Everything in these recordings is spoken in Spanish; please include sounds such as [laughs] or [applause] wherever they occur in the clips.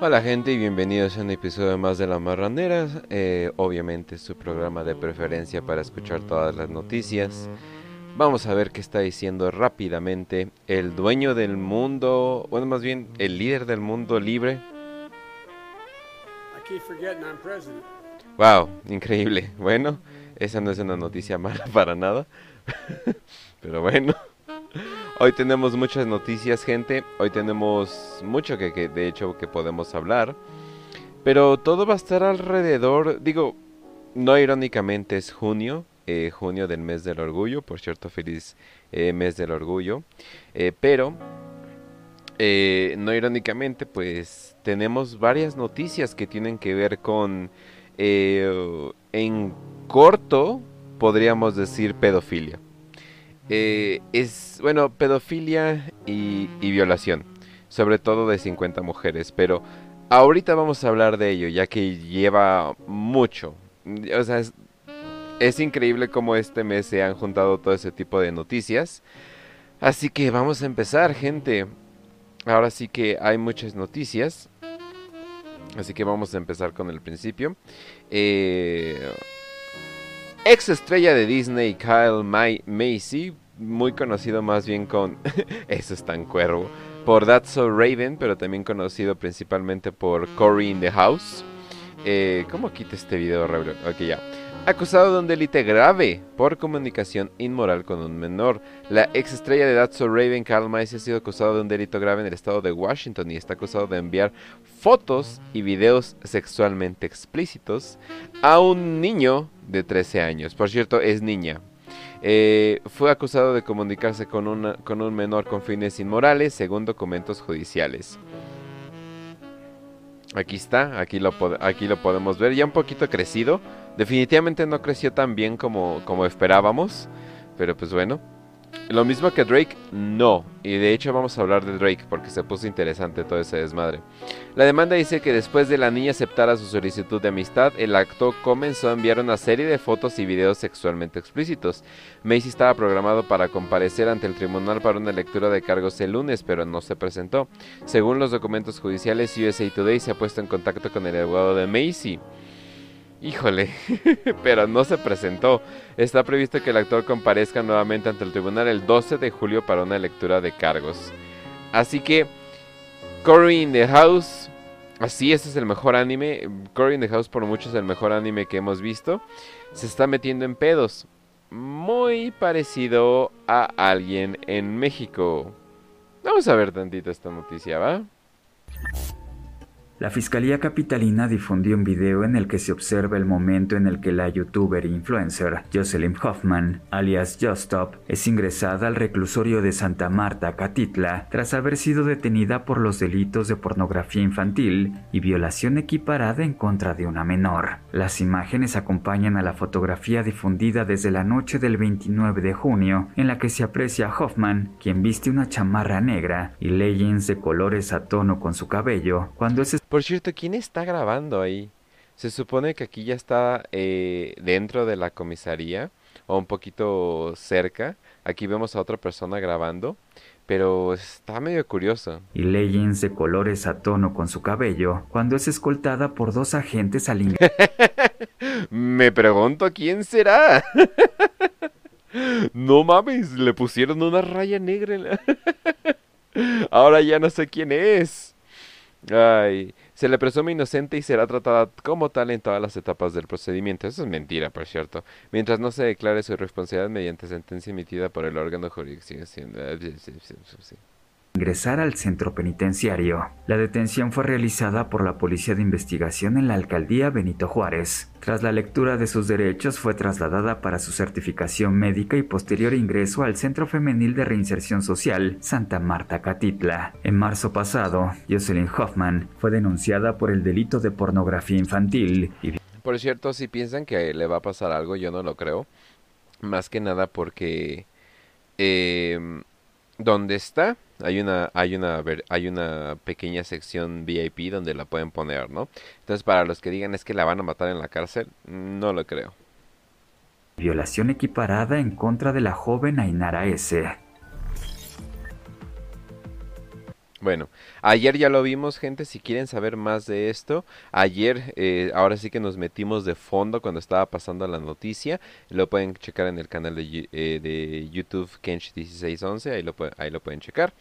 Hola gente y bienvenidos a un episodio más de La Marranera, eh, obviamente su programa de preferencia para escuchar todas las noticias. Vamos a ver qué está diciendo rápidamente el dueño del mundo, bueno más bien el líder del mundo libre. Wow, increíble. Bueno, esa no es una noticia mala para nada, [laughs] pero bueno. Hoy tenemos muchas noticias, gente. Hoy tenemos mucho que, de hecho que podemos hablar. Pero todo va a estar alrededor, digo, no irónicamente es junio, eh, junio del mes del orgullo, por cierto, feliz eh, mes del orgullo. Eh, pero, no irónicamente, pues tenemos varias noticias que tienen que ver con, en corto, podríamos decir pedofilia. Eh, es, bueno, pedofilia y, violación, sobre todo de 50 mujeres, pero ahorita vamos a hablar de ello, ya que lleva mucho. O sea, es, increíble cómo este mes se han juntado todo ese tipo de noticias. Así que vamos a empezar, gente. Ahora sí que hay muchas noticias. Así que vamos a empezar con el principio. Eh, ex estrella de Disney, Kyle Macy, muy conocido más bien con. [laughs] Eso es tan cuervo. Por That's So Raven, pero también conocido principalmente por Cory in the House. Eh, ¿Cómo quita este video, Ok, ya. Acusado de un delito grave por comunicación inmoral con un menor. La ex estrella de That's Raven, Carl Macy, ha sido acusado de un delito grave en el estado de Washington y está acusado de enviar fotos y videos sexualmente explícitos a un niño de 13 años. Por cierto, es niña. Eh, fue acusado de comunicarse con, con un menor con fines inmorales, según documentos judiciales. Aquí está, aquí lo, aquí lo podemos ver, ya un poquito crecido. Definitivamente no creció tan bien como, como esperábamos, pero pues bueno. Lo mismo que Drake, no. Y de hecho vamos a hablar de Drake porque se puso interesante todo ese desmadre. La demanda dice que después de la niña aceptara su solicitud de amistad, el acto comenzó a enviar una serie de fotos y videos sexualmente explícitos. Macy estaba programado para comparecer ante el tribunal para una lectura de cargos el lunes, pero no se presentó. Según los documentos judiciales, USA Today se ha puesto en contacto con el abogado de Macy. Híjole, [laughs] pero no se presentó. Está previsto que el actor comparezca nuevamente ante el tribunal el 12 de julio para una lectura de cargos. Así que, Cory in the House, así ese es el mejor anime. Cory in the House por mucho es el mejor anime que hemos visto. Se está metiendo en pedos. Muy parecido a alguien en México. Vamos a ver tantito esta noticia, ¿va? La Fiscalía Capitalina difundió un video en el que se observa el momento en el que la youtuber e influencer Jocelyn Hoffman, alias Justop, es ingresada al reclusorio de Santa Marta, Catitla, tras haber sido detenida por los delitos de pornografía infantil y violación equiparada en contra de una menor. Las imágenes acompañan a la fotografía difundida desde la noche del 29 de junio, en la que se aprecia a Hoffman, quien viste una chamarra negra y leggings de colores a tono con su cabello, cuando es por cierto, ¿quién está grabando ahí? Se supone que aquí ya está eh, dentro de la comisaría o un poquito cerca. Aquí vemos a otra persona grabando, pero está medio curioso. Y leggings de colores a tono con su cabello cuando es escoltada por dos agentes al [laughs] Me pregunto quién será. [laughs] no mames, le pusieron una raya negra. [laughs] Ahora ya no sé quién es. Ay, se le presume inocente y será tratada como tal en todas las etapas del procedimiento. Eso es mentira, por cierto. Mientras no se declare su responsabilidad mediante sentencia emitida por el órgano jurisdiccional ingresar al centro penitenciario. La detención fue realizada por la Policía de Investigación en la alcaldía Benito Juárez. Tras la lectura de sus derechos fue trasladada para su certificación médica y posterior ingreso al Centro Femenil de Reinserción Social Santa Marta Catitla. En marzo pasado, Jocelyn Hoffman fue denunciada por el delito de pornografía infantil por cierto, si piensan que le va a pasar algo, yo no lo creo. Más que nada porque eh, donde está hay una hay una hay una pequeña sección VIP donde la pueden poner, ¿no? Entonces para los que digan es que la van a matar en la cárcel, no lo creo. Violación equiparada en contra de la joven Ainara S. Bueno, ayer ya lo vimos, gente. Si quieren saber más de esto, ayer, eh, ahora sí que nos metimos de fondo cuando estaba pasando la noticia. Lo pueden checar en el canal de, eh, de YouTube Kench1611. Ahí lo, ahí lo pueden checar.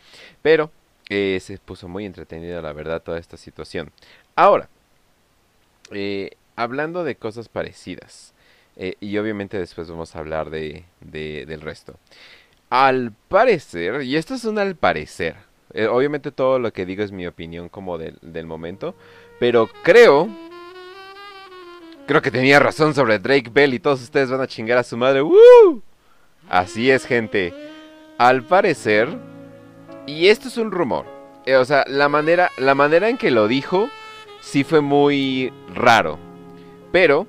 Pero eh, se puso muy entretenida, la verdad, toda esta situación. Ahora, hablando de cosas parecidas. y obviamente después vamos a hablar de, de, del resto. Al parecer, y esto es un al parecer eh, obviamente todo lo que digo es mi opinión como del, del momento. Pero creo... Creo que tenía razón sobre Drake Bell y todos ustedes van a chingar a su madre. Así es, gente. Al parecer... Y esto es un rumor. Eh, o sea, la manera, la manera en que lo dijo sí fue muy raro. Pero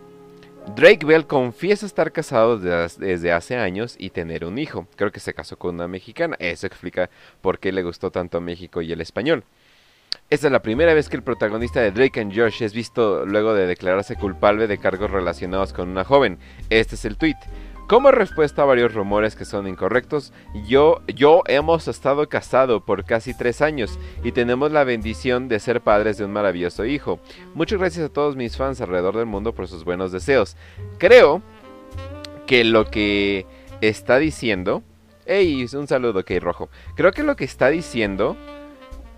Drake Bell confiesa estar casado desde hace años y tener un hijo. Creo que se casó con una mexicana. Eso explica por qué le gustó tanto México y el español. Esta es la primera vez que el protagonista de Drake and Josh es visto luego de declararse culpable de cargos relacionados con una joven. Este es el tweet. Como respuesta a varios rumores que son incorrectos, yo, yo hemos estado casado por casi tres años y tenemos la bendición de ser padres de un maravilloso hijo. Muchas gracias a todos mis fans alrededor del mundo por sus buenos deseos. Creo que lo que está diciendo... ¡Ey! Un saludo, Key Rojo. Creo que lo que está diciendo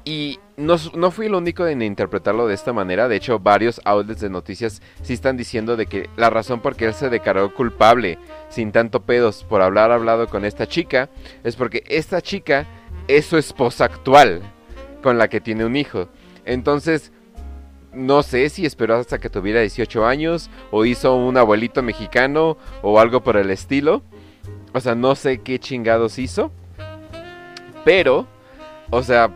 y no, no, fui el único en interpretarlo de esta manera. De hecho, varios outlets de noticias sí están diciendo de que la razón por qué él se declaró culpable sin tanto pedos por hablar hablado con esta chica es porque esta chica es su esposa actual con la que tiene un hijo. Entonces, no sé si esperó hasta que tuviera 18 años o hizo un abuelito mexicano o algo por el estilo. O sea, no sé qué chingados hizo. Pero, o sea,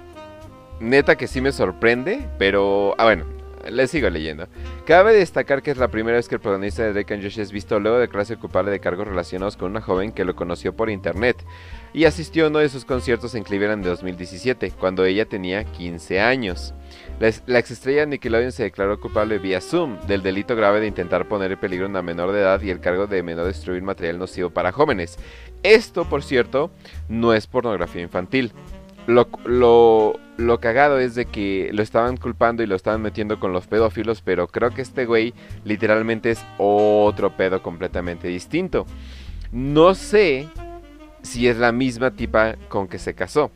neta que sí me sorprende, pero... Ah, bueno, les sigo leyendo. Cabe destacar que es la primera vez que el protagonista de Drake and Josh es visto luego de clase culpable de cargos relacionados con una joven que lo conoció por internet y asistió a uno de sus conciertos en Cleveland de 2017, cuando ella tenía 15 años. La, la exestrella Nickelodeon se declaró culpable vía Zoom del delito grave de intentar poner en peligro a una menor de edad y el cargo de menor destruir material nocivo para jóvenes. Esto, por cierto, no es pornografía infantil. Lo, lo, lo cagado es de que lo estaban culpando y lo estaban metiendo con los pedófilos, pero creo que este güey literalmente es otro pedo completamente distinto. No sé si es la misma tipa con que se casó.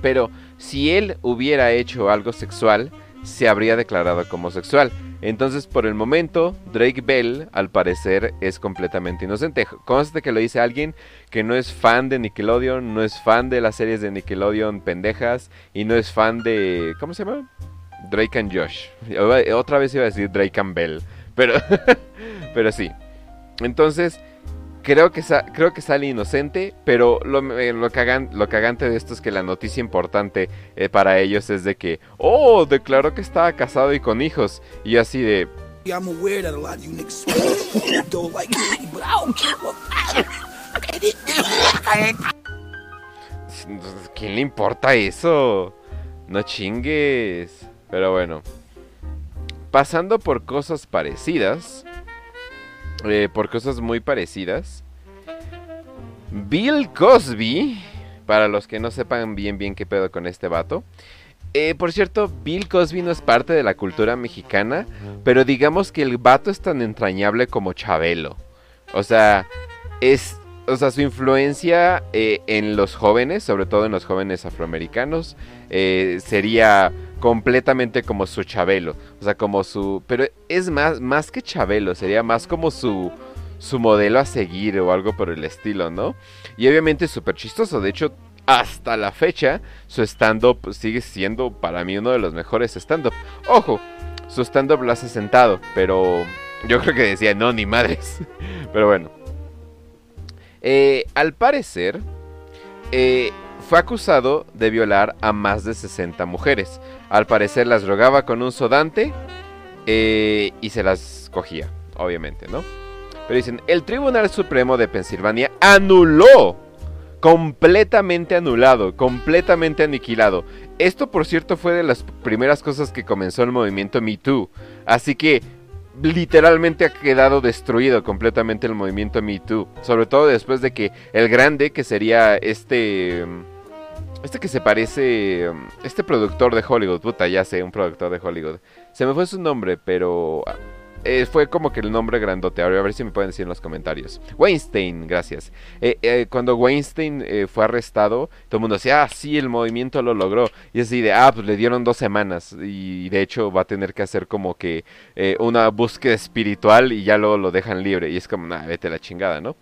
Pero si él hubiera hecho algo sexual, se habría declarado como sexual. Entonces, por el momento, Drake Bell, al parecer, es completamente inocente. Conste que lo dice alguien que no es fan de Nickelodeon, no es fan de las series de Nickelodeon pendejas y no es fan de. ¿Cómo se llama? Drake and Josh. Otra vez iba a decir Drake and Bell. Pero, [laughs] pero sí. Entonces, creo que, creo que sale inocente, pero lo, eh, lo, lo, cagante de esto es que la noticia importante eh, para ellos es de que, oh, declaró que estaba casado y con hijos. Y así de... ¿Quién le importa eso? No chingues. Pero bueno. Pasando por cosas parecidas. Eh, por cosas muy parecidas. Bill Cosby, para los que no sepan bien bien qué pedo con este vato. Eh, por cierto, Bill Cosby no es parte de la cultura mexicana, pero digamos que el vato es tan entrañable como Chabelo. O sea, es, o sea, su influencia eh, en los jóvenes, sobre todo en los jóvenes afroamericanos, sería completamente como su Chabelo. O sea, como su... Pero es más, más que Chabelo, sería más como su, su modelo a seguir o algo por el estilo, ¿no? Y obviamente es súper chistoso. De hecho, hasta la fecha, su stand-up sigue siendo para mí uno de los mejores stand-up. Ojo, su stand-up lo hace sentado, pero yo creo que decía, no, ni madres. [laughs] pero bueno. Eh, al parecer, eh, fue acusado de violar a más de 60 mujeres. Al parecer las drogaba con un sodante eh, y se las cogía, obviamente, ¿no? Pero dicen, el Tribunal Supremo de Pensilvania anuló, completamente anulado, completamente aniquilado. Esto, por cierto, fue de las primeras cosas que comenzó el movimiento Me Too. Así que literalmente ha quedado destruido completamente el movimiento Me Too. Sobre todo después de que el grande, que sería este este que se parece. Este productor de Hollywood, puta, ya sé, un productor de Hollywood. Se me fue su nombre, pero. Eh, fue como que el nombre grandote. Ahora a ver si me pueden decir en los comentarios. Weinstein, gracias. Eh, eh, cuando Weinstein fue arrestado, todo el mundo decía, ah, sí, el movimiento lo logró. Y así de, ah, pues le dieron dos semanas. Y de hecho va a tener que hacer como que una búsqueda espiritual y ya luego lo dejan libre. Y es como, nada, vete a la chingada, ¿no?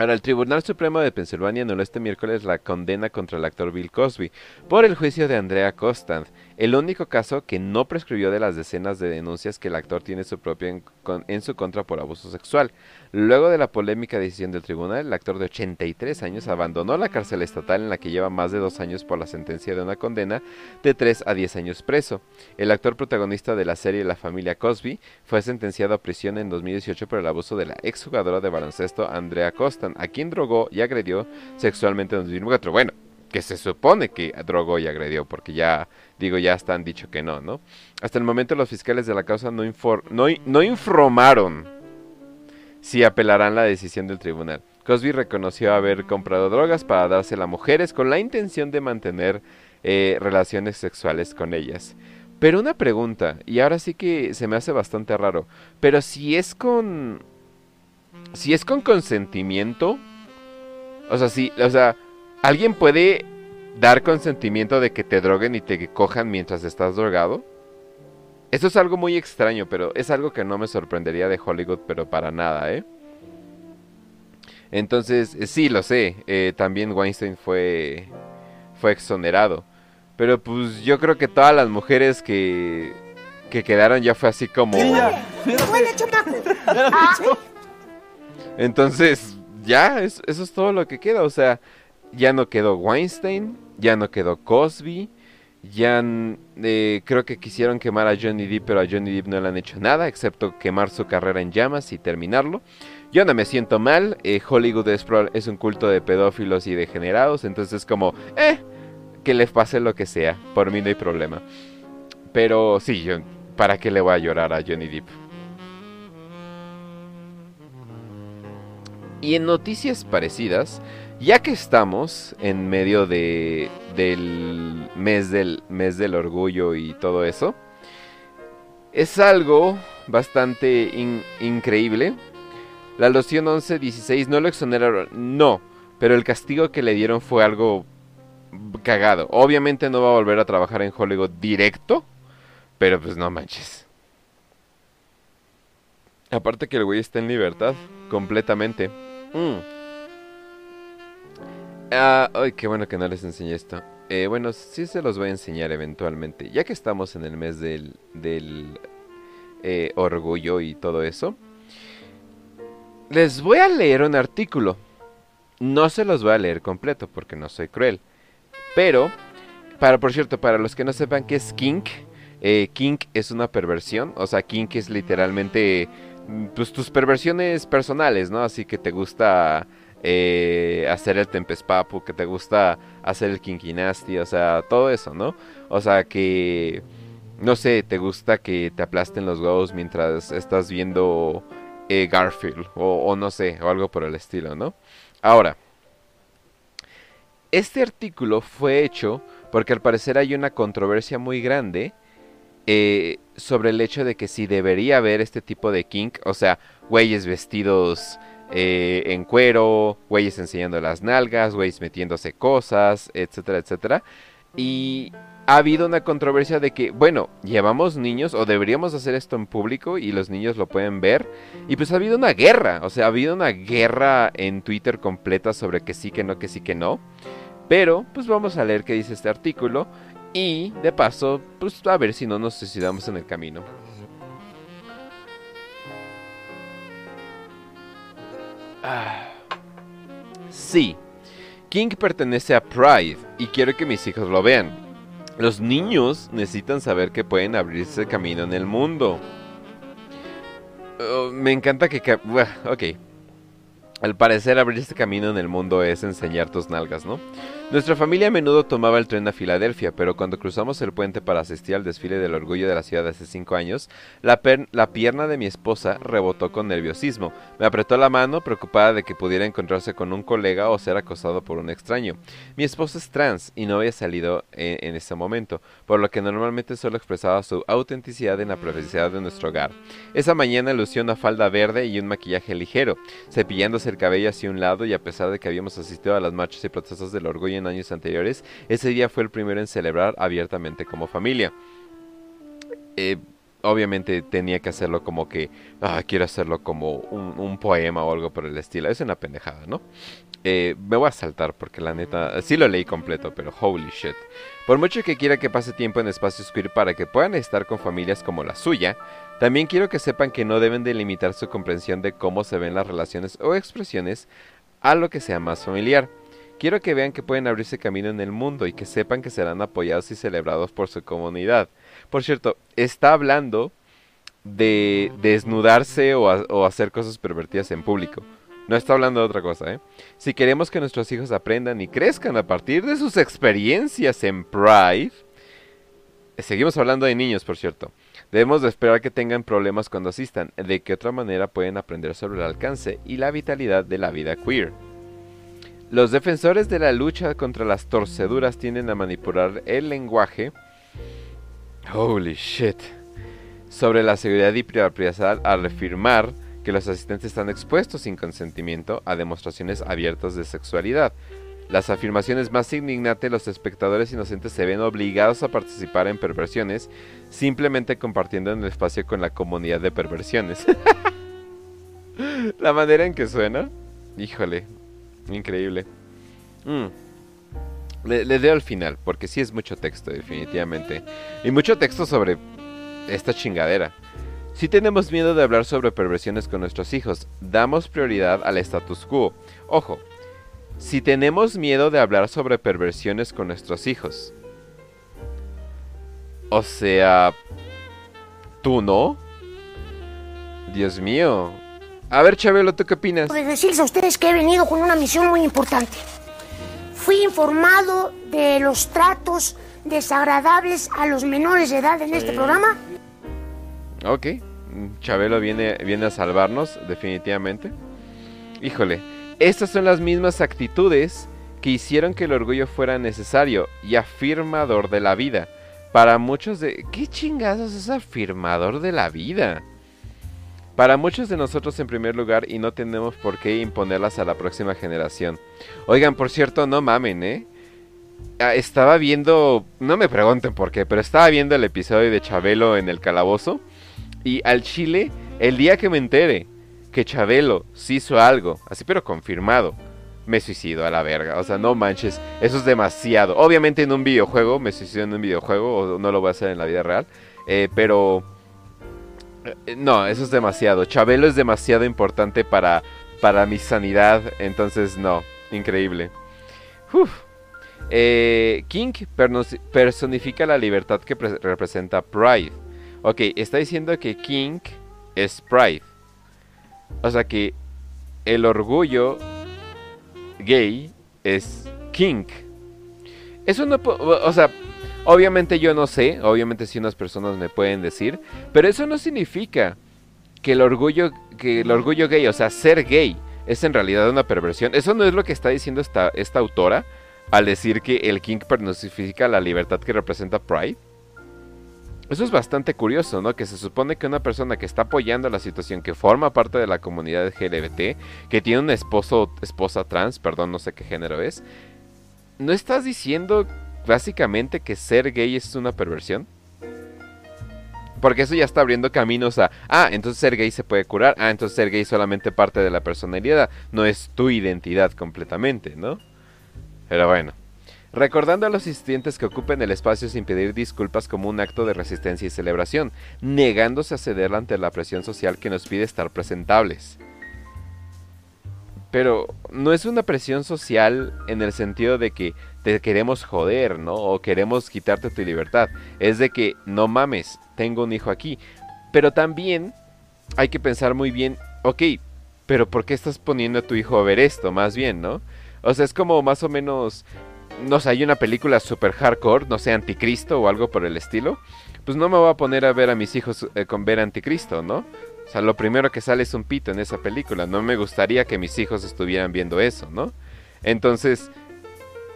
Ahora, el Tribunal Supremo de Pensilvania anuló este miércoles la condena contra el actor Bill Cosby por el juicio de Andrea Costant, el único caso que no prescribió de las decenas de denuncias que el actor tiene su propia en, su contra por abuso sexual. Luego de la polémica decisión del tribunal, el actor de 83 años abandonó la cárcel estatal en la que lleva más de dos años por la sentencia de una condena de 3 a 10 años preso. El actor protagonista de la serie La familia Cosby fue sentenciado a prisión en 2018 por el abuso de la exjugadora de baloncesto Andrea A quien drogó y agredió sexualmente en 2004. Bueno, que se supone que drogó y agredió, porque ya, digo, ya están dicho que no, ¿no? Hasta el momento los fiscales de la causa no, no, no informaron si apelarán la decisión del tribunal. Cosby reconoció haber comprado drogas para dársela a mujeres con la intención de mantener eh, relaciones sexuales con ellas. Pero una pregunta, y ahora sí que se me hace bastante raro, pero si es con... Si es con consentimiento, o sea, si, o sea, ¿Alguien puede dar consentimiento de que te droguen y te cojan mientras estás drogado? Eso es algo muy extraño, pero es algo que no me sorprendería de Hollywood, pero para nada, ¿eh? Entonces, eh, sí, lo sé, eh, también Weinstein fue, fue exonerado. Pero pues yo creo que todas las mujeres que, que quedaron ya fue así como... Entonces, ya, eso es todo lo que queda, o sea ya no quedó Weinstein, ya no quedó Cosby, ya eh, creo que quisieron quemar a Johnny Depp, pero a Johnny Depp no le han hecho nada, excepto quemar su carrera en llamas y terminarlo. Yo no me siento mal, eh, Hollywood es, un culto de pedófilos y degenerados, entonces como, eh, que les pase lo que sea, por mí no hay problema. Pero sí, yo, ¿para qué le voy a llorar a Johnny Depp? Y en noticias parecidas, ya que estamos en medio de, del mes del mes del orgullo y todo eso, es algo bastante increíble. La loción 1116 no lo exoneraron, no, pero el castigo que le dieron fue algo cagado. Obviamente no va a volver a trabajar en Hollywood directo, pero pues no manches. Aparte que el güey está en libertad, completamente. Mm. Ah, ay, qué bueno que no les enseñé esto. Eh, bueno, sí se los voy a enseñar eventualmente. Ya que estamos en el mes del, del eh, orgullo y todo eso. Les voy a leer un artículo. No se los voy a leer completo porque no soy cruel. Pero, para por cierto, para los que no sepan qué es kink, eh, kink es una perversión. O sea, kink es literalmente pues, tus perversiones personales, ¿no? Así que te gusta eh, hacer el Tempespapu, que te gusta hacer el Kinkinasti, o sea, todo eso, ¿no? O sea, que, no sé, te gusta que te aplasten los huevos mientras estás viendo eh, Garfield, o, no sé, o algo por el estilo, ¿no? Ahora, este artículo fue hecho porque al parecer hay una controversia muy grande eh, sobre el hecho de que si debería haber este tipo de kink, o sea, güeyes vestidos eh, en cuero, güeyes enseñando las nalgas, güeyes metiéndose cosas, etcétera, etcétera. Y ha habido una controversia de que, bueno, llevamos niños o deberíamos hacer esto en público y los niños lo pueden ver. Y pues ha habido una guerra, o sea, ha habido una guerra en Twitter completa sobre que sí, que no, que sí, que no. Pero, pues vamos a leer qué dice este artículo y, de paso, pues a ver si no nos suicidamos en el camino. Ah. Sí, King pertenece a Pride y quiero que mis hijos lo vean. Los niños necesitan saber que pueden abrirse camino en el mundo. Oh, me encanta que... ok. Al parecer abrirse camino en el mundo es enseñar tus nalgas, ¿no? Nuestra familia a menudo tomaba el tren a Filadelfia, pero cuando cruzamos el puente para asistir al desfile del orgullo de la ciudad hace cinco años, la, pierna de mi esposa rebotó con nerviosismo. Me apretó la mano, preocupada de que pudiera encontrarse con un colega o ser acosado por un extraño. Mi esposa es trans y no había salido en, en ese momento, por lo que normalmente solo expresaba su autenticidad en la privacidad de nuestro hogar. Esa mañana lució una falda verde y un maquillaje ligero, cepillándose el cabello hacia un lado y a pesar de que habíamos asistido a las marchas y protestas del orgullo en años anteriores, ese día fue el primero en celebrar abiertamente como familia. Eh, obviamente tenía que hacerlo como que, ah, quiero hacerlo como un, poema o algo por el estilo. Es una pendejada, ¿no? Eh, me voy a saltar porque la neta, sí lo leí completo, pero holy shit. Por mucho que quiera que pase tiempo en espacios queer para que puedan estar con familias como la suya, también quiero que sepan que no deben delimitar su comprensión de cómo se ven las relaciones o expresiones a lo que sea más familiar. Quiero que vean que pueden abrirse camino en el mundo y que sepan que serán apoyados y celebrados por su comunidad. Por cierto, está hablando de desnudarse o, hacer cosas pervertidas en público. No está hablando de otra cosa, ¿eh? Si queremos que nuestros hijos aprendan y crezcan a partir de sus experiencias en Pride, seguimos hablando de niños, por cierto. Debemos de esperar que tengan problemas cuando asistan. De qué otra manera pueden aprender sobre el alcance y la vitalidad de la vida queer. Los defensores de la lucha contra las torceduras tienden a manipular el lenguaje. Holy shit. Sobre la seguridad y privacidad al afirmar que los asistentes están expuestos sin consentimiento a demostraciones abiertas de sexualidad. Las afirmaciones más indignantes, los espectadores inocentes se ven obligados a participar en perversiones simplemente compartiendo en el espacio con la comunidad de perversiones. [laughs] la manera en que suena, híjole, Increíble. Mm. Le, le al final, porque sí es mucho texto, definitivamente. Y mucho texto sobre esta chingadera. Si tenemos miedo de hablar sobre perversiones con nuestros hijos, damos prioridad al status quo. Ojo, si tenemos miedo de hablar sobre perversiones con nuestros hijos. O sea, ¿tú no? Dios mío, a ver, Chabelo, ¿tú qué opinas? Pues decirles a ustedes que he venido con una misión muy importante. Fui informado de los tratos desagradables a los menores de edad en este programa. Ok, Chabelo viene, viene a salvarnos, definitivamente. Híjole, estas son las mismas actitudes que hicieron que el orgullo fuera necesario y afirmador de la vida. Para muchos de... ¿Qué chingados es afirmador de la vida? Para muchos de nosotros en primer lugar y no tenemos por qué imponerlas a la próxima generación. Oigan, por cierto, no mamen, ¿eh? Ah, estaba viendo, no me pregunten por qué, pero estaba viendo el episodio de Chabelo en el calabozo y al Chile, el día que me entere que Chabelo sí hizo algo, así pero confirmado, me suicido a la verga. O sea, no manches, eso es demasiado. Obviamente en un videojuego, me suicido en un videojuego, o no lo voy a hacer en la vida real, eh, pero no, eso es demasiado. Chabelo es demasiado importante para, para mi sanidad. Entonces, no. Increíble. Eh, King personifica la libertad que representa Pride. Ok, está diciendo que King es Pride. O sea que el orgullo gay es King. Eso no... O sea, Obviamente yo no sé, obviamente si unas personas me pueden decir, pero eso no significa que el orgullo, que el orgullo gay, o sea, ser gay, es en realidad una perversión. Eso no es lo que está diciendo esta, autora al decir que el King personifica la libertad que representa Pride. Eso es bastante curioso, ¿no? Que se supone que una persona que está apoyando la situación, que forma parte de la comunidad LGBT, que tiene un esposo, esposa trans, perdón, no sé qué género es, no estás diciendo básicamente que ser gay es una perversión. Porque eso ya está abriendo caminos a, ah, entonces ser gay se puede curar, ah, entonces ser gay solamente parte de la personalidad, no es tu identidad completamente, ¿no? Pero bueno. Recordando a los asistentes que ocupen el espacio sin pedir disculpas como un acto de resistencia y celebración, negándose a ceder ante la presión social que nos pide estar presentables. Pero no es una presión social en el sentido de que te queremos joder, ¿no? O queremos quitarte tu libertad. Es de que, no mames, tengo un hijo aquí. Pero también hay que pensar muy bien, ok, pero ¿por qué estás poniendo a tu hijo a ver esto? Más bien, ¿no? O sea, es como más o menos... no sé, hay una película super hardcore, no sé, Anticristo o algo por el estilo, pues no me voy a poner a ver a mis hijos eh, con ver Anticristo, ¿no? O sea, lo primero que sale es un pito en esa película. No me gustaría que mis hijos estuvieran viendo eso, ¿no? Entonces,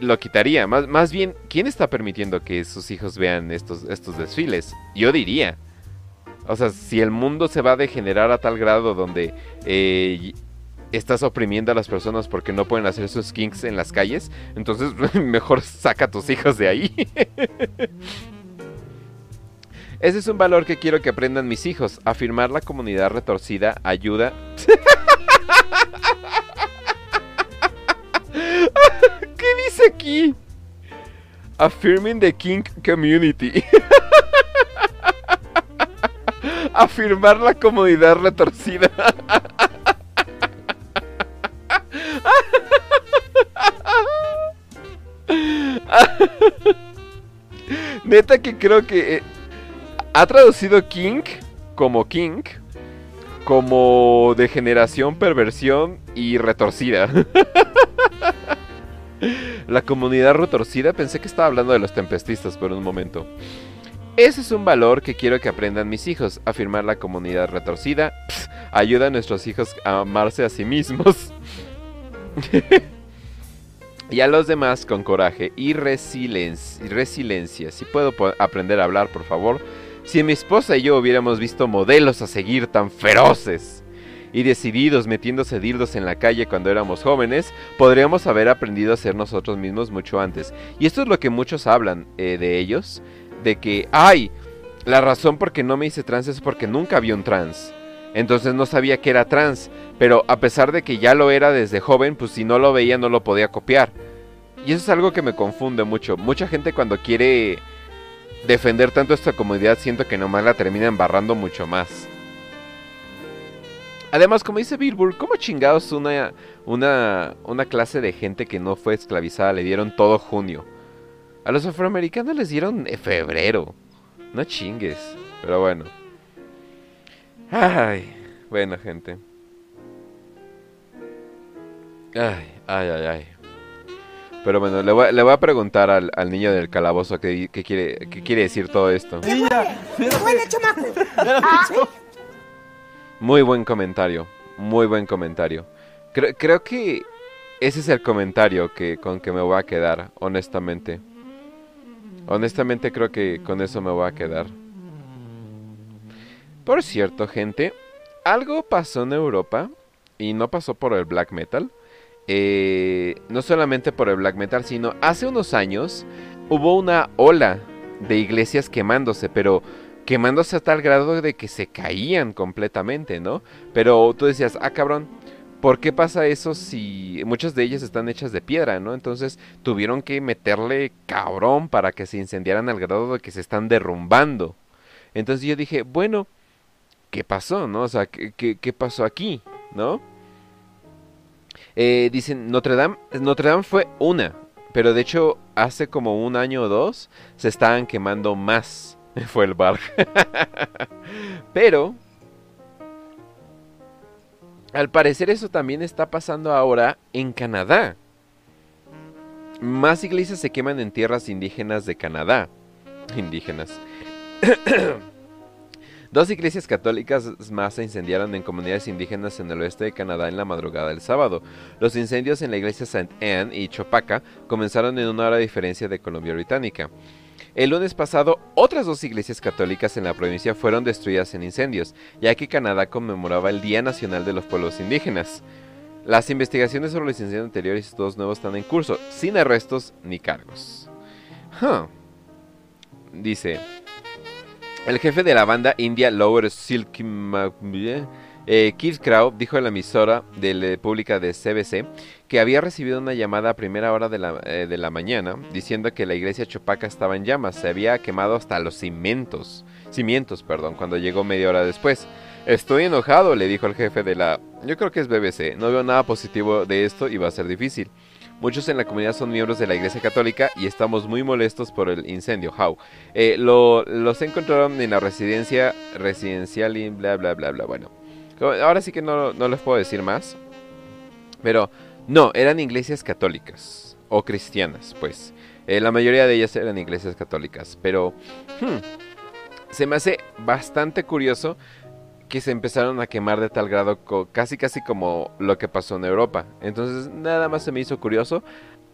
lo quitaría. Más, más bien, ¿quién está permitiendo que sus hijos vean estos, estos desfiles? Yo diría. O sea, si el mundo se va a degenerar a tal grado donde eh, estás oprimiendo a las personas porque no pueden hacer sus kinks en las calles, entonces [laughs] mejor saca a tus hijos de ahí. [laughs] Ese es un valor que quiero que aprendan mis hijos. Afirmar la comunidad retorcida ayuda. [laughs] ¿Qué dice aquí? Affirming the kink community. [laughs] Afirmar la comunidad retorcida. [laughs] Neta que creo que eh, ha traducido King como King, como degeneración, perversión y retorcida. [laughs] La comunidad retorcida, pensé que estaba hablando de los tempestistas por un momento. Ese es un valor que quiero que aprendan mis hijos. Afirmar la comunidad retorcida ayuda a nuestros hijos a amarse a sí mismos. [laughs] y a los demás con coraje y resiliencia. Si puedo aprender a hablar, por favor. Si mi esposa y yo hubiéramos visto modelos a seguir tan feroces y decididos metiéndose dildos en la calle cuando éramos jóvenes, podríamos haber aprendido a ser nosotros mismos mucho antes. Y esto es lo que muchos hablan eh, de ellos, de que, ay, la razón por qué no me hice trans es porque nunca vi un trans. Entonces no sabía que era trans, pero a pesar de que ya lo era desde joven, pues si no lo veía no lo podía copiar. Y eso es algo que me confunde mucho. Mucha gente cuando quiere defender tanto esta comunidad siento que nomás la termina embarrando mucho más. Además, como dice Billboard, ¿cómo chingados una, una, una clase de gente que no fue esclavizada le dieron todo junio? A los afroamericanos les dieron febrero. No chingues. Pero bueno. Ay, bueno, gente. Ay, ay, ay, ay. Pero bueno, le voy, le voy a preguntar al, al, niño del calabozo qué, qué, quiere, qué quiere decir todo esto. Muy buen comentario, muy buen comentario. Creo, creo que ese es el comentario que, con que me voy a quedar, honestamente. Honestamente creo que con eso me voy a quedar. Por cierto, gente, algo pasó en Europa y no pasó por el black metal. Eh, no solamente por el black metal, sino hace unos años hubo una ola de iglesias quemándose, pero quemándose a tal grado de que se caían completamente, ¿no? Pero tú decías, ah, cabrón, ¿por qué pasa eso si muchas de ellas están hechas de piedra, ¿no? Entonces tuvieron que meterle cabrón para que se incendiaran al grado de que se están derrumbando. Entonces yo dije, bueno, ¿qué pasó, no? O sea, ¿qué, qué, qué pasó aquí, no? Eh, dicen, Notre Dame, Notre Dame fue una, pero de hecho hace como un año o dos se estaban quemando más. [laughs] fue el bar. [laughs] pero, al parecer eso también está pasando ahora en Canadá. Más iglesias se queman en tierras indígenas de Canadá. Indígenas. [coughs] Dos iglesias católicas más se incendiaron en comunidades indígenas en el oeste de Canadá en la madrugada del sábado. Los incendios en la iglesia St. Anne y Chopaca comenzaron en una hora de diferencia de Colombia Británica. El lunes pasado, otras dos iglesias católicas en la provincia fueron destruidas en incendios, ya que Canadá conmemoraba el Día Nacional de los Pueblos Indígenas. Las investigaciones sobre los incendios anteriores y todos nuevos están en curso, sin arrestos ni cargos. Dice, el jefe de la banda india Lower Silk eh, Keith Crow dijo en la emisora de la pública de CBC que había recibido una llamada a primera hora de la, eh, de la, mañana diciendo que la iglesia Chopaca estaba en llamas, se había quemado hasta los cimientos, cimientos, perdón, cuando llegó media hora después. Estoy enojado, le dijo el jefe de la... Yo creo que es BBC, no veo nada positivo de esto y va a ser difícil. Muchos en la comunidad son miembros de la Iglesia Católica y estamos muy molestos por el incendio. How? Eh, lo, los encontraron en la residencia residencial y bla bla bla bla. Bueno, ahora sí que no, no les puedo decir más. Pero no, eran iglesias católicas. o cristianas, pues. Eh, la mayoría de ellas eran iglesias católicas, pero hmm, se me hace bastante curioso que se empezaron a quemar de tal grado, casi casi como lo que pasó en Europa. Entonces nada más se me hizo curioso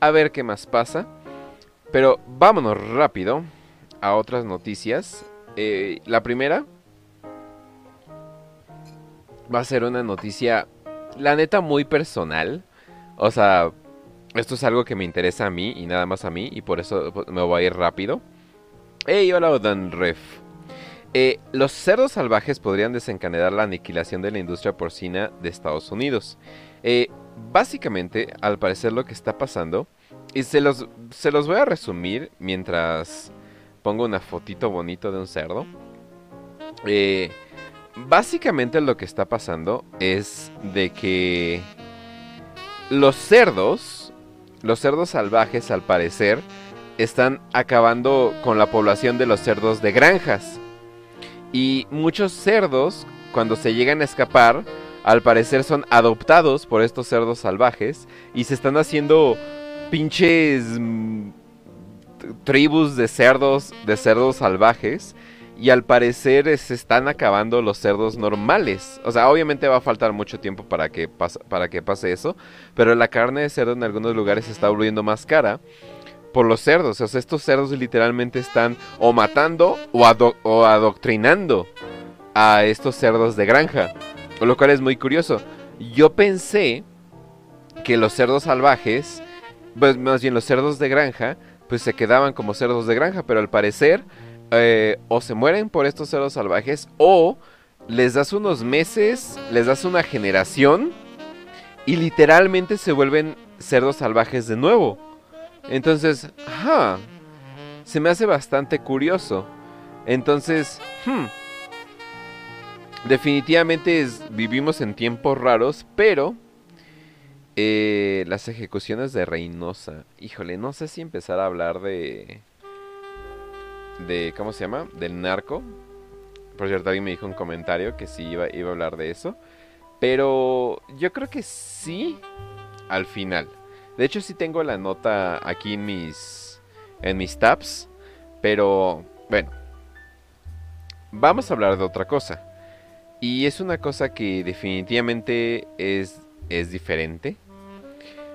a ver qué más pasa. Pero vámonos rápido a otras noticias. Eh, la primera va a ser una noticia, la neta, muy personal. O sea, esto es algo que me interesa a mí y nada más a mí, y por eso me voy a ir rápido. Hey, hola, Dan Ref. Eh, los cerdos salvajes podrían desencadenar la aniquilación de la industria porcina de Estados Unidos. Eh, básicamente, al parecer lo que está pasando, y se los, se los voy a resumir mientras pongo una fotito bonito de un cerdo. Eh, básicamente lo que está pasando es de que los cerdos, los cerdos salvajes al parecer, están acabando con la población de los cerdos de granjas. Y muchos cerdos, cuando se llegan a escapar, al parecer son adoptados por estos cerdos salvajes y se están haciendo pinches mm, tribus de cerdos, de cerdos salvajes y al parecer se están acabando los cerdos normales. O sea, obviamente va a faltar mucho tiempo para que, para que pase eso. Pero la carne de cerdo en algunos lugares se está volviendo más cara por los cerdos. O sea, estos cerdos literalmente están o matando o, o adoctrinando a estos cerdos de granja. Lo cual es muy curioso. Yo pensé que los cerdos salvajes, pues más bien los cerdos de granja, pues se quedaban como cerdos de granja. Pero al parecer eh, o se mueren por estos cerdos salvajes o les das unos meses, les das una generación y literalmente se vuelven cerdos salvajes de nuevo. Entonces, ajá, se me hace bastante curioso. Entonces, hmm, definitivamente vivimos en tiempos raros, pero eh, las ejecuciones de Reynosa, híjole, no sé si empezar a hablar de de ¿cómo se llama? Del narco. Por cierto, alguien me dijo un comentario que sí iba, iba a hablar de eso. Pero yo creo que sí al final. De hecho, sí tengo la nota aquí en mis, en mis tabs. Pero, bueno. Vamos a hablar de otra cosa. Y es una cosa que definitivamente es, es diferente.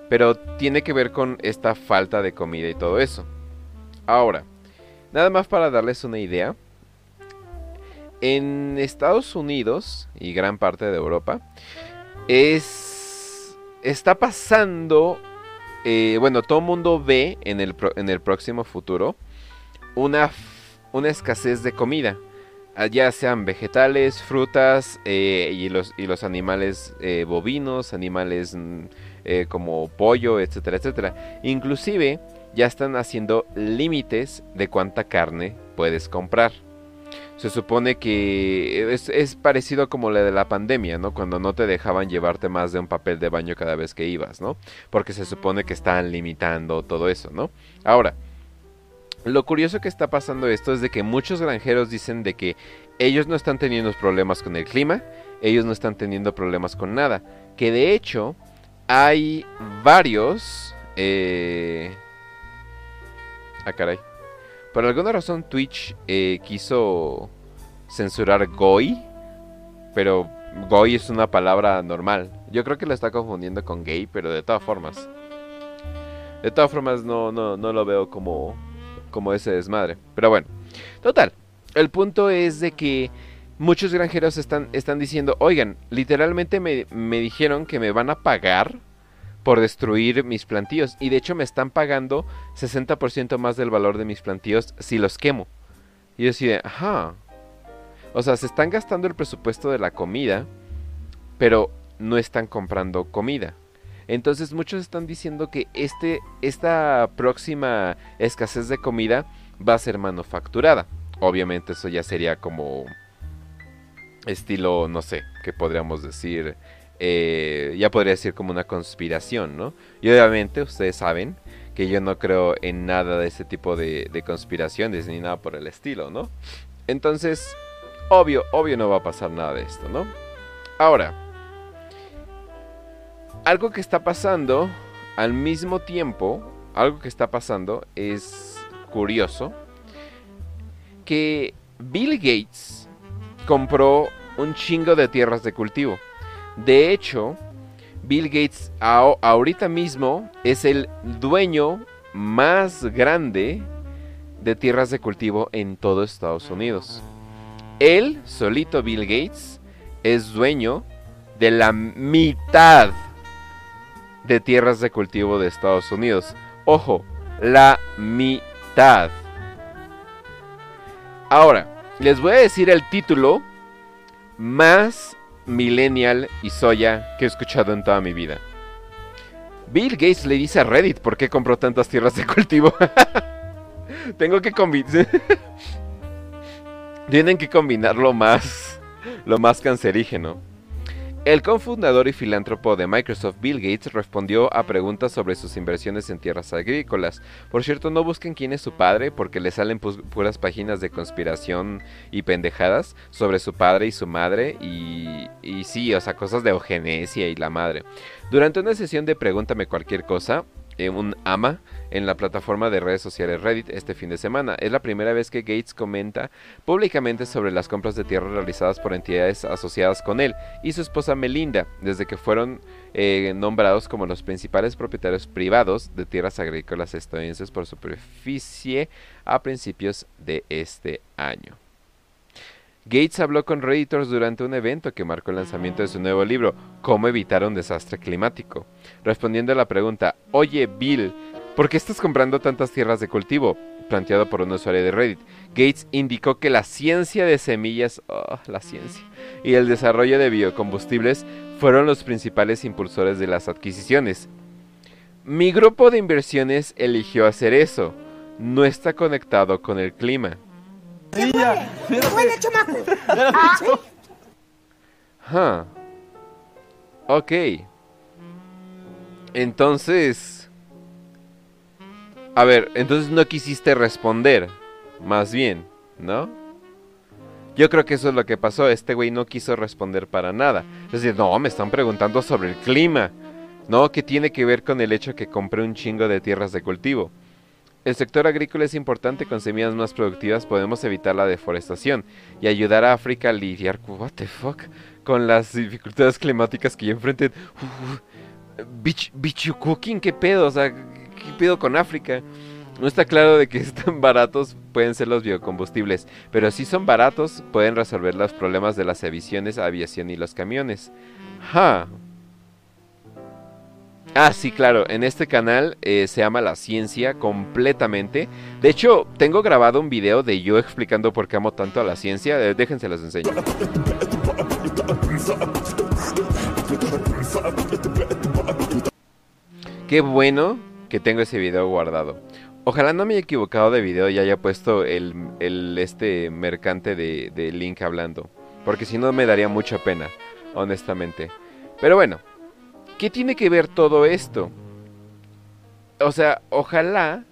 Pero tiene que ver con esta falta de comida y todo eso. Ahora, Nada más para darles una idea. En Estados Unidos y gran parte de Europa es está pasando eh, bueno todo mundo ve en el, en el próximo futuro una, una escasez de comida ah, ya sean vegetales, frutas eh, y, los, y los animales eh, bovinos, animales mm, como pollo, etcétera, etcétera. Inclusive ya están haciendo límites de cuánta carne puedes comprar. Se supone que es, parecido como la de la pandemia, ¿no? Cuando no te dejaban llevarte más de un papel de baño cada vez que ibas, ¿no? Porque se supone que están limitando todo eso, ¿no? Ahora, lo curioso que está pasando esto es de que muchos granjeros dicen de que ellos no están teniendo problemas con el clima, ellos no están teniendo problemas con nada. Que de hecho hay varios... Eh, Ah, caray. Por alguna razón Twitch eh, quiso censurar Goy. Pero Goy es una palabra normal. Yo creo que lo está confundiendo con gay, pero de todas formas. De todas formas no, no, no lo veo como, como ese desmadre. Pero bueno. Total. El punto es de que muchos granjeros están, están diciendo, oigan, literalmente me, me dijeron que me van a pagar por destruir mis plantíos. Y de hecho me están pagando 60% más del valor de mis plantíos si los quemo. Y yo decía, ajá. O sea, se están gastando el presupuesto de la comida, pero no están comprando comida. Entonces muchos están diciendo que este, esta próxima escasez de comida va a ser manufacturada. Obviamente eso ya sería como estilo, no sé, ¿qué podríamos decir? Eh, ya podría decir como una conspiración, ¿no? Y obviamente ustedes saben que yo no creo en nada de ese tipo de, conspiraciones ni nada por el estilo, ¿no? Entonces, obvio, obvio no va a pasar nada de esto, ¿no? Ahora, algo que está pasando al mismo tiempo algo que está pasando es curioso que Bill Gates compró un chingo de tierras de cultivo. De hecho, Bill Gates ahorita mismo es el dueño más grande de tierras de cultivo en todo Estados Unidos. Él, solito Bill Gates, es dueño de la mitad de tierras de cultivo de Estados Unidos. Ojo, la mitad. Ahora, les voy a decir el título más millennial y soya que he escuchado en toda mi vida. Bill Gates le dice a Reddit por qué compró tantas tierras de cultivo. [laughs] Tengo que combinar. [laughs] Tienen que combinarlo más. Lo más cancerígeno. El cofundador y filántropo de Microsoft, Bill Gates, respondió a preguntas sobre sus inversiones en tierras agrícolas. Por cierto, no busquen quién es su padre porque le salen puras páginas de conspiración y pendejadas sobre su padre y su madre y, y sí, o sea, cosas de eugenesia y la madre. Durante una sesión de Pregúntame cualquier cosa, eh, un ama en la plataforma de redes sociales Reddit este fin de semana. Es la primera vez que Gates comenta públicamente sobre las compras de tierra realizadas por entidades asociadas con él y su esposa Melinda, desde que fueron eh, nombrados como los principales propietarios privados de tierras agrícolas estadounidenses por superficie a principios de este año. Gates habló con Redditors durante un evento que marcó el lanzamiento de su nuevo libro, Cómo evitar un desastre climático. Respondiendo a la pregunta, Oye Bill, ¿por qué estás comprando tantas tierras de cultivo? planteado por un usuario de Reddit. Gates indicó que la ciencia de semillas, oh, la ciencia, y el desarrollo de biocombustibles fueron los principales impulsores de las adquisiciones. Mi grupo de inversiones eligió hacer eso. No está conectado con el clima. ¿Qué fue? chamaco? [laughs] ¿Ah? Ok. Entonces... A ver, entonces no quisiste responder. Más bien, ¿no? Yo creo que eso es lo que pasó. Este güey no quiso responder para nada. Es decir, no, me están preguntando sobre el clima. No, que tiene que ver con el hecho que compré un chingo de tierras de cultivo. El sector agrícola es importante, con semillas más productivas podemos evitar la deforestación y ayudar a África a lidiar con las dificultades climáticas que ya enfrenten. cooking, ¿qué pedo? O sea, ¿qué pedo con África? No está claro de que [laughs] están baratos pueden ser los biocombustibles, pero si son baratos pueden resolver los problemas de las aviaciones, aviación y los camiones. Ha, Ah, sí, claro. En este canal eh, se llama La Ciencia completamente. De hecho, tengo grabado un video de yo explicando por qué amo tanto a la ciencia. Eh, déjense las enseño. Qué bueno que tengo ese video guardado. Ojalá no me haya equivocado de video y haya puesto el, este mercante de Link hablando. Porque si no me daría mucha pena, honestamente. Pero bueno, ¿Qué tiene que ver todo esto? O sea, ojalá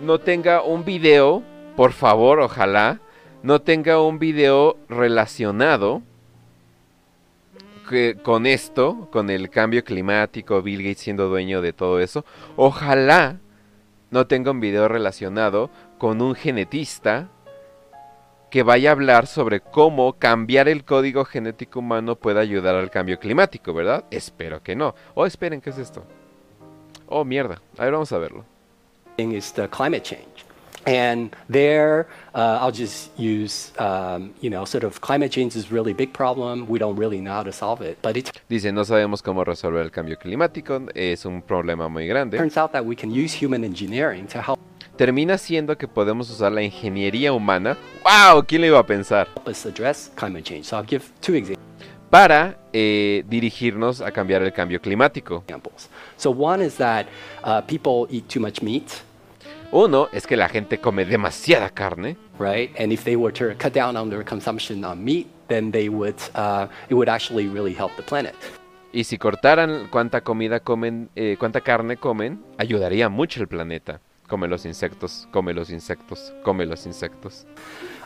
no tenga un video, por favor, ojalá, no tenga un video relacionado con esto, con el cambio climático, Bill Gates siendo dueño de todo eso. Ojalá no tenga un video relacionado con un genetista que vaya a hablar sobre cómo cambiar el código genético humano puede ayudar al cambio climático, ¿verdad? Espero que no. Oh, esperen, ¿qué es esto? Oh, mierda. A ver, vamos a verlo. Is the climate change. And there, uh, I'll just use, um, you know, sort of climate change is really big problem. We don't really know how to solve it, but it Dice, no sabemos cómo resolver el cambio climático. Es un problema muy grande. Turns out that we can use human engineering to help termina siendo que podemos usar la ingeniería humana. ¡Wow! ¿Quién le iba a pensar? Para eh, dirigirnos a cambiar el cambio climático. Uno es que la gente come demasiada carne. Right, and if they were to cut down on their consumption of meat, then they would, uh, it would actually really help the planet. Y si cortaran cuánta comida comen, eh, cuánta carne comen, ayudaría mucho el planeta come los insectos, come los insectos, come los insectos.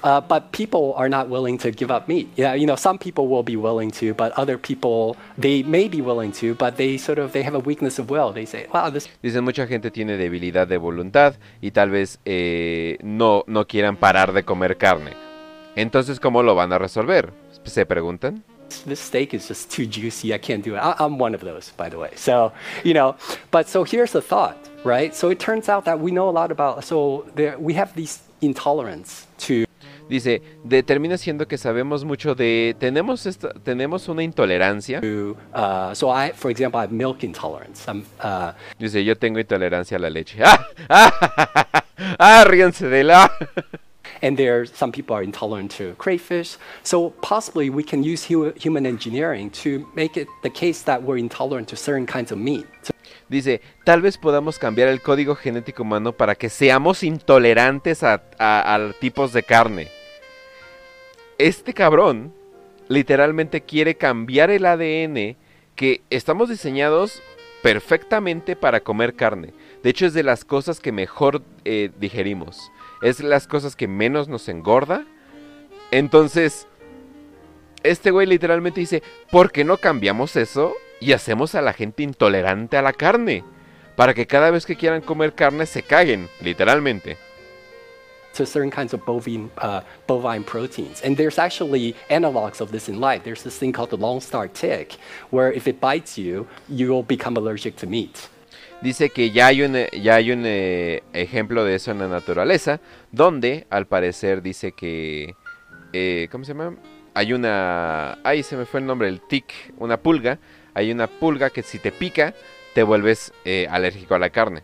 Uh, but people are not willing to give up meat. Yeah, you know, some people will be willing to, but other people they may be willing to, but they sort of they have a weakness of will. They say, "Wow, this Dicen, mucha gente tiene debilidad de voluntad y tal vez eh, no, no quieran parar de comer carne. Entonces, ¿cómo lo van a resolver? Se preguntan. This steak is just too juicy. I can't do it. I, I'm one of those, by the way. So, you know, but so here's the thought, right? So it turns out that we know a lot about. So there, we have these intolerance to Dice, determina siendo que sabemos mucho de... Tenemos, esta, tenemos una intolerancia. to, uh, so I, for example, I have milk intolerance. I'm, uh, Dice, yo tengo intolerancia a la leche. [laughs] ¡Ah! ¡Ah! ¡Ah! ríanse de la... [laughs] and there, some people are intolerant to crayfish. So possibly we can use hu- human engineering to make it the case that we're intolerant to certain kinds of meat. So Dice, tal vez podamos cambiar el código genético humano para que seamos intolerantes a, a- a tipos de carne. Este cabrón literalmente quiere cambiar el ADN que estamos diseñados perfectamente para comer carne. De hecho, es de las cosas que mejor eh, digerimos. Es las cosas que menos nos engorda. Entonces, este güey literalmente dice, ¿por qué no cambiamos eso y hacemos a la gente intolerante a la carne? Para que cada vez que quieran comer carne se caguen, literalmente. to certain kinds of bovine, uh, bovine proteins. And there's actually analogs of this in life. There's this thing called the long star tick, where if it bites you, you will become allergic to meat. Dice que ya hay un, eh, ya hay un eh, ejemplo de eso en la naturaleza, donde al parecer dice que... eh, ¿Cómo se llama? Hay una... Ay, se me fue el nombre, el tic, una pulga. Hay una pulga que si te pica, te vuelves alérgico a la carne.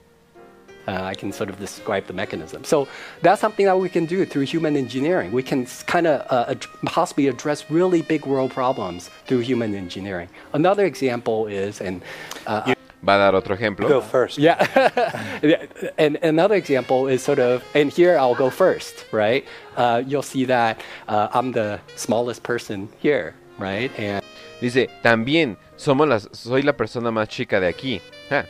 Uh, I can sort of describe the mechanism. So that's something that we can do through human engineering. We can kind of uh, ad- possibly address really big world problems through human engineering. Another example is, and uh, Va a dar otro ejemplo. Go first. Yeah. [laughs] Yeah, and another example is sort of, and here I'll go first, right? Uh, you'll see that uh, I'm the smallest person here, right? And Dice, también somos las, soy la persona más chica de aquí. Ah,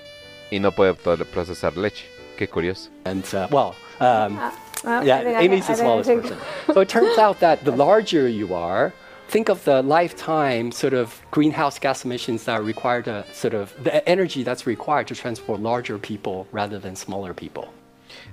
y no puedo procesar leche. Qué curioso. and uh, well, um, Well, yeah, I think I Amy's the smallest person. So it turns out that the larger you are, think of the lifetime sort of greenhouse gas emissions that are required to sort of the energy that's required to transport larger people rather than smaller people.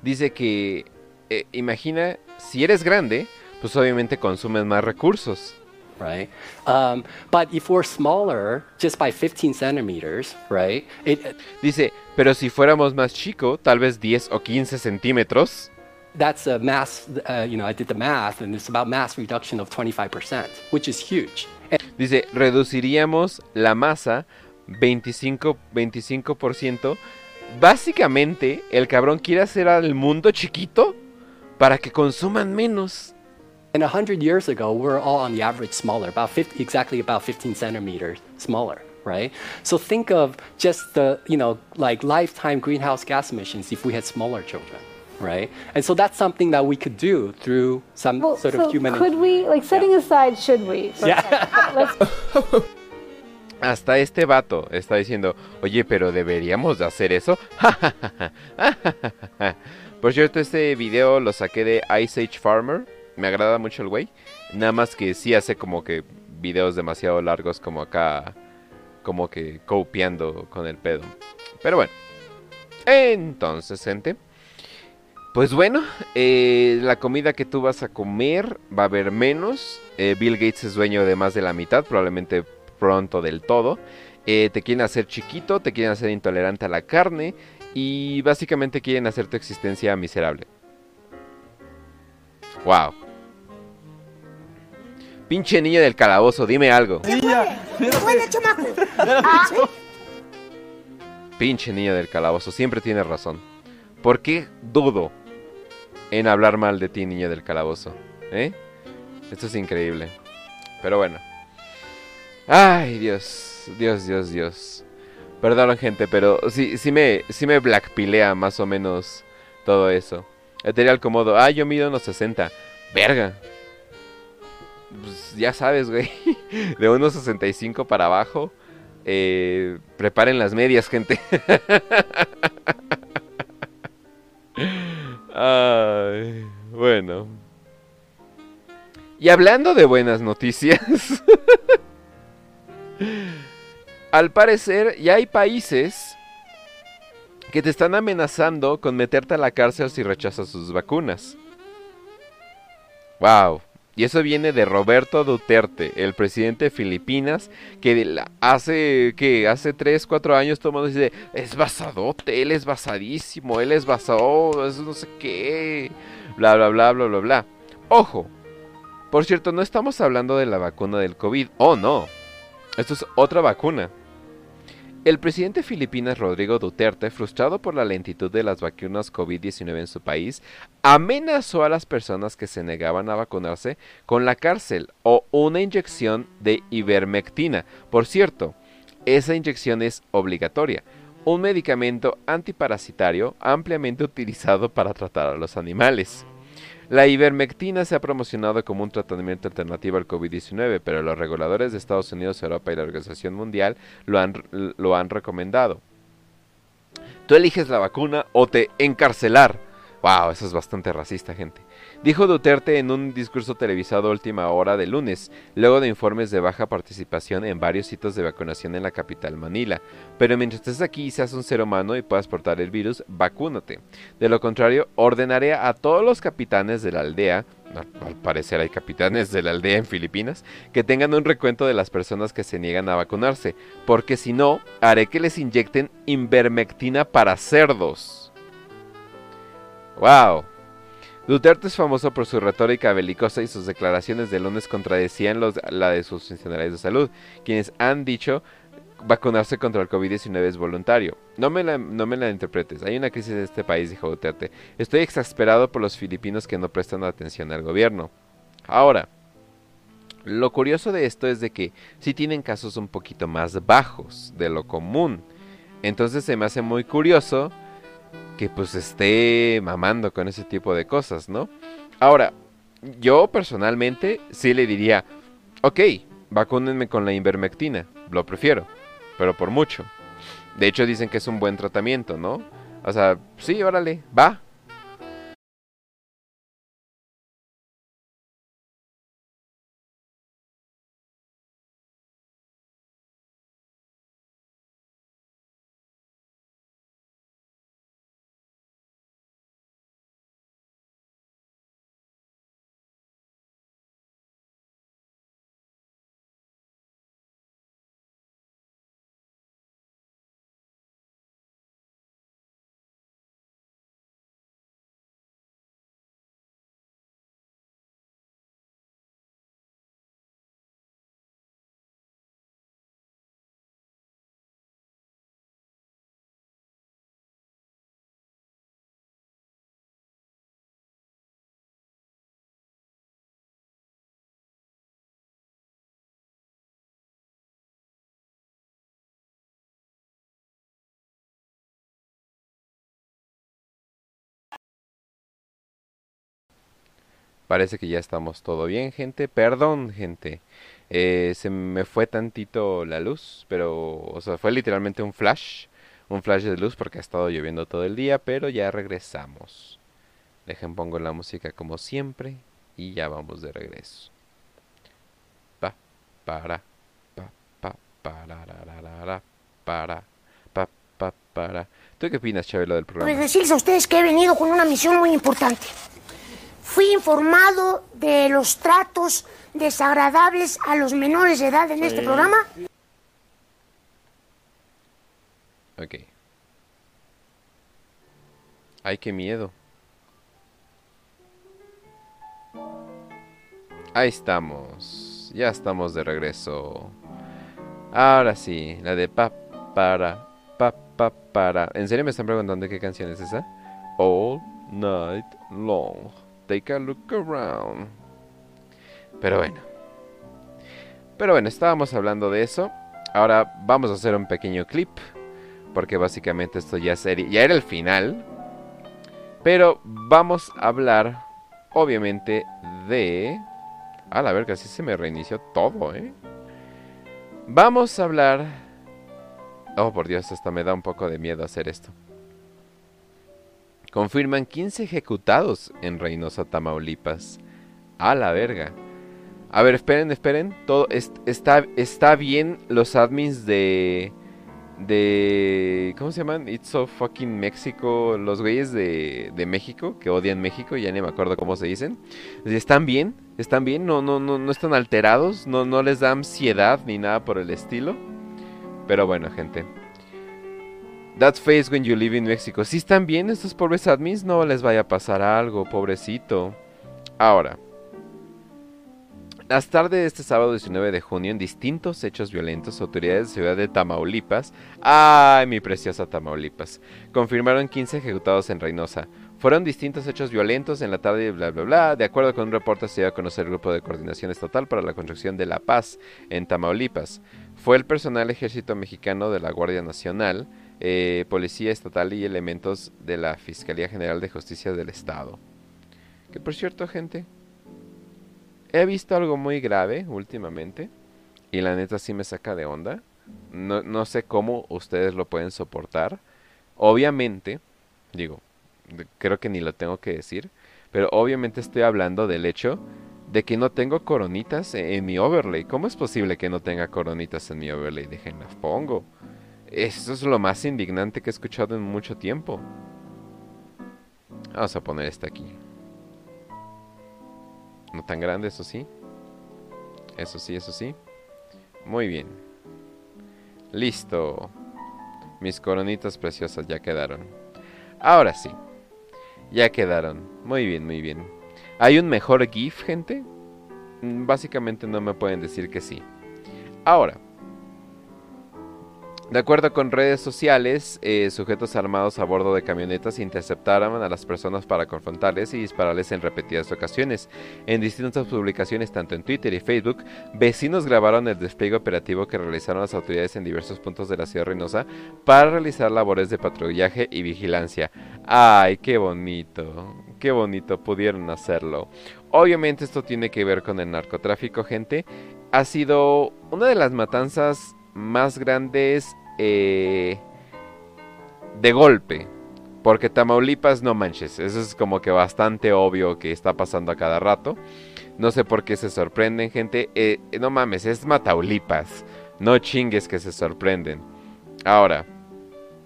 Dice que, eh, imagina, si eres grande, pues obviamente consumes más recursos. right? Um, but if we're smaller, just by 15 centimeters, right? It, Dice, pero si fuéramos más chico, tal vez 10 o 15 centímetros, that's a mass, uh, you know, I did the math, and it's about mass reduction of 25%, which is huge. And dice, reduciríamos la masa 25, 25%. Básicamente, el cabrón quiere hacer al mundo chiquito para que consuman menos. and 100 years ago, we were all on the average smaller, about 50, exactly about 15 centimeters smaller, right? So think of just the, you know, like lifetime greenhouse gas emissions if we had smaller children, right? And so that's something that we could do through some Well, sort so of human. could we, like, setting aside should we? Yeah. [laughs] Hasta este vato está diciendo, oye, pero deberíamos de hacer eso. [laughs] Por cierto, este video lo saqué de Ice Age Farmer. Me agrada mucho el güey. Nada más que sí hace como que videos demasiado largos como acá. Como que copiando con el pedo. Pero bueno. Entonces, gente. Pues bueno, eh, la comida que tú vas a comer va a haber menos. Eh, Bill Gates es dueño de más de la mitad, probablemente pronto del todo. Eh, te quieren hacer chiquito, te quieren hacer intolerante a la carne y básicamente quieren hacer tu existencia miserable. Wow. Pinche niño del calabozo, dime algo. ¿Qué puede? ¿Qué puede, chamaco? [laughs] Ah, Pinche niño del calabozo, siempre tienes razón. ¿Por qué dudo en hablar mal de ti, niño del calabozo? ¿Eh? Esto es increíble. Pero bueno. Ay, Dios, Dios, Dios, Dios. Perdón, gente, pero sí, sí me, sí me blackpilea más o menos todo eso. Eterial Comodo, ah, yo mido unos 60. Verga. Pues ya sabes, güey. [laughs] De unos 65 para abajo. Eh, preparen las medias, gente. [laughs] Ay, bueno. Y hablando de buenas noticias, [laughs] al parecer ya hay países que te están amenazando con meterte a la cárcel si rechazas sus vacunas. ¡Wow! Y eso viene de Roberto Duterte, el presidente de Filipinas, que hace que hace 3, 4 años todo el mundo dice, es basadote, él es basadísimo, él es basado, es no sé qué, bla, bla, bla, bla, bla, bla. Ojo, por cierto, no estamos hablando de la vacuna del COVID, oh no, esto es otra vacuna. El presidente de Filipinas, Rodrigo Duterte, frustrado por la lentitud de las vacunas COVID-19 en su país, amenazó a las personas que se negaban a vacunarse con la cárcel o una inyección de ivermectina. Por cierto, esa inyección es obligatoria, un medicamento antiparasitario ampliamente [laughs] utilizado para tratar a los animales. La ivermectina se ha promocionado como un tratamiento alternativo al COVID-19, pero los reguladores de Estados Unidos, Europa y la Organización Mundial lo han, lo han recomendado. Tú eliges la vacuna o te encarcelar. Wow, eso es bastante racista, gente dijo Duterte en un discurso televisado última hora de lunes, luego de informes de baja participación en varios sitios de vacunación en la capital Manila. Pero mientras estés aquí y seas un ser humano y puedas portar el virus, vacúnate. De lo contrario, ordenaré a todos los capitanes de la aldea, al parecer hay capitanes de la aldea en Filipinas, que tengan un recuento de las personas que se niegan a vacunarse, porque si no, haré que les inyecten invermectina para cerdos. ¡Wow! Duterte es famoso por su retórica belicosa y sus declaraciones de lunes contradecían los, la de sus funcionarios de salud, quienes han dicho vacunarse contra el COVID-19 es voluntario. No me, la, no me la interpretes, hay una crisis en este país, dijo Duterte. Estoy exasperado por los filipinos que no prestan atención al gobierno. Ahora, lo curioso de esto es de que sí tienen casos un poquito más bajos de lo común. Entonces se me hace muy curioso que pues esté mamando con ese tipo de cosas, ¿no? Ahora, yo personalmente sí le diría, ok, vacúnenme con la invermectina, lo prefiero, pero por mucho. De hecho dicen que es un buen tratamiento, ¿no? O sea, sí, órale, va, Parece que ya estamos todo bien, gente. Perdón, gente. Eh, se me fue tantito la luz, pero, o sea, fue literalmente un flash. Un flash de luz porque ha estado lloviendo todo el día, pero ya regresamos. Dejen pongo la música como siempre y ya vamos de regreso. Pa, para, pa, pa, para, para, para, pa, pa, para. ¿Tú qué opinas, Chabelo, del programa? Pues decirles a ustedes que he venido con una misión muy importante. Fui informado de los tratos desagradables a los menores de edad en este programa. Ok. Ay, qué miedo. Ahí estamos. Ya estamos de regreso. Ahora sí, la de pa para pa pa para. ¿En serio me están preguntando qué canción es esa? All night long. Take a look around. Pero bueno. Pero bueno, estábamos hablando de eso. Ahora vamos a hacer un pequeño clip. Porque básicamente esto ya, sería, ya era el final. Pero vamos a hablar, obviamente, de... A la ver, casi se me reinició todo, ¿eh? Vamos a hablar... Oh, por Dios, hasta me da un poco de miedo hacer esto confirman 15 ejecutados en Reynosa, Tamaulipas. A la verga. A ver, esperen, esperen. Todo está, está bien los admins de de... ¿Cómo se llaman? It's so fucking México. Los güeyes de, de México que odian México, ya ni me acuerdo cómo se dicen. Están bien, están bien, no, no, no, no están alterados, no, no les da ansiedad ni nada por el estilo. Pero bueno, gente. That face when you live in Mexico. Si están bien estos pobres admins, no les vaya a pasar algo, pobrecito. Ahora, las tardes de este sábado 19 de junio, en distintos hechos violentos, autoridades de Ciudad de Tamaulipas, ¡ay, mi preciosa Tamaulipas!, confirmaron 15 ejecutados en Reynosa. Fueron distintos hechos violentos en la tarde y bla bla bla. De acuerdo con un reporte, se dio a conocer el Grupo de Coordinación Estatal para la Construcción de la Paz en Tamaulipas. Fue el personal ejército mexicano de la Guardia Nacional, eh, Policía Estatal y elementos de la Fiscalía General de Justicia del Estado. Que por cierto, gente, he visto algo muy grave últimamente y la neta sí me saca de onda. No, no sé cómo ustedes lo pueden soportar. Obviamente, digo, creo que ni lo tengo que decir, pero obviamente estoy hablando del hecho de que no tengo coronitas en mi overlay. ¿Cómo es posible que no tenga coronitas en mi overlay? Déjenlas pongo. Eso es lo más indignante que he escuchado en mucho tiempo. Vamos a poner esta aquí. No tan grande, eso sí. Eso sí, eso sí. Muy bien. Listo. Mis coronitas preciosas ya quedaron. Ahora sí. Ya quedaron. Muy bien, muy bien. ¿Hay un mejor GIF, gente? Mm, básicamente no me pueden decir que sí. Ahora, de acuerdo con redes sociales, eh, sujetos armados a bordo de camionetas interceptaron a las personas para confrontarles y dispararles en repetidas ocasiones. En distintas publicaciones, tanto en Twitter y Facebook, vecinos grabaron el despliegue operativo que realizaron las autoridades en diversos puntos de la ciudad Reynosa para realizar labores de patrullaje y vigilancia. ¡Ay, qué bonito! ¡Qué bonito pudieron hacerlo! Obviamente esto tiene que ver con el narcotráfico, gente. Ha sido una de las matanzas más grandes eh, de golpe. Porque Tamaulipas, no manches, eso es como que bastante obvio que está pasando a cada rato. No sé por qué se sorprenden, gente. Eh, no mames, es Mataulipas. No chingues que se sorprenden. Ahora,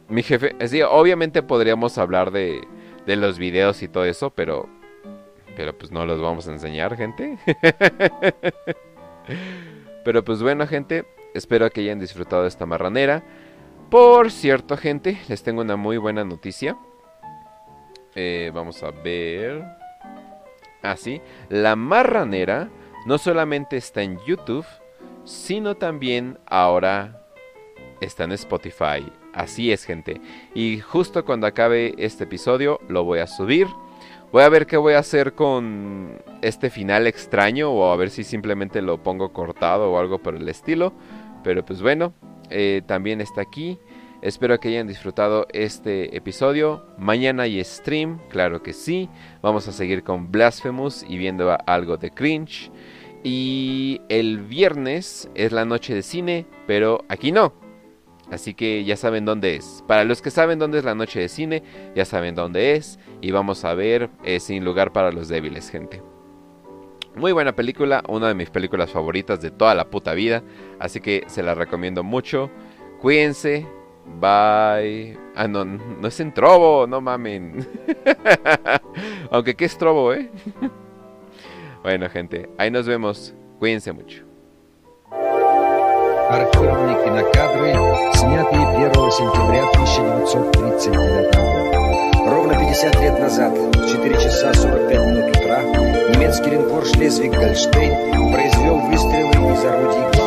mi jefe, sí, obviamente podríamos hablar de, de los videos y todo eso, pero, pero pues no los vamos a enseñar, gente. [laughs] pero pues bueno, gente, Espero que hayan disfrutado de esta marranera. Por cierto, gente, les tengo una muy buena noticia. Eh, vamos a ver. Así, ah, la marranera no solamente está en YouTube, sino también ahora está en Spotify. Así es, gente. Y justo cuando acabe este episodio lo voy a subir. Voy a ver qué voy a hacer con este final extraño o a ver si simplemente lo pongo cortado o algo por el estilo. Pero pues bueno, eh, también está aquí. Espero que hayan disfrutado este episodio. Mañana hay stream, claro que sí. Vamos a seguir con Blasphemous y viendo algo de cringe. Y el viernes es la noche de cine, pero aquí no. Así que ya saben dónde es. Para los que saben dónde es la noche de cine, ya saben dónde es. Y vamos a ver eh, Sin lugar para los débiles, gente. Muy buena película, una de mis películas favoritas de toda la puta vida. Así que se la recomiendo mucho. Cuídense. Bye. Ah, no, no es en Trobo, no mamen. [laughs] Aunque qué es Trobo, ¿eh? [laughs] bueno, gente, ahí nos vemos. Cuídense mucho. Архивные кинокадры, снятые 1 сентября 1939 года. Ровно 50 лет назад, в 4 часа 45 минут утра, немецкий линкор «Шлезвиг-Гольштейн» произвел выстрелы из орудий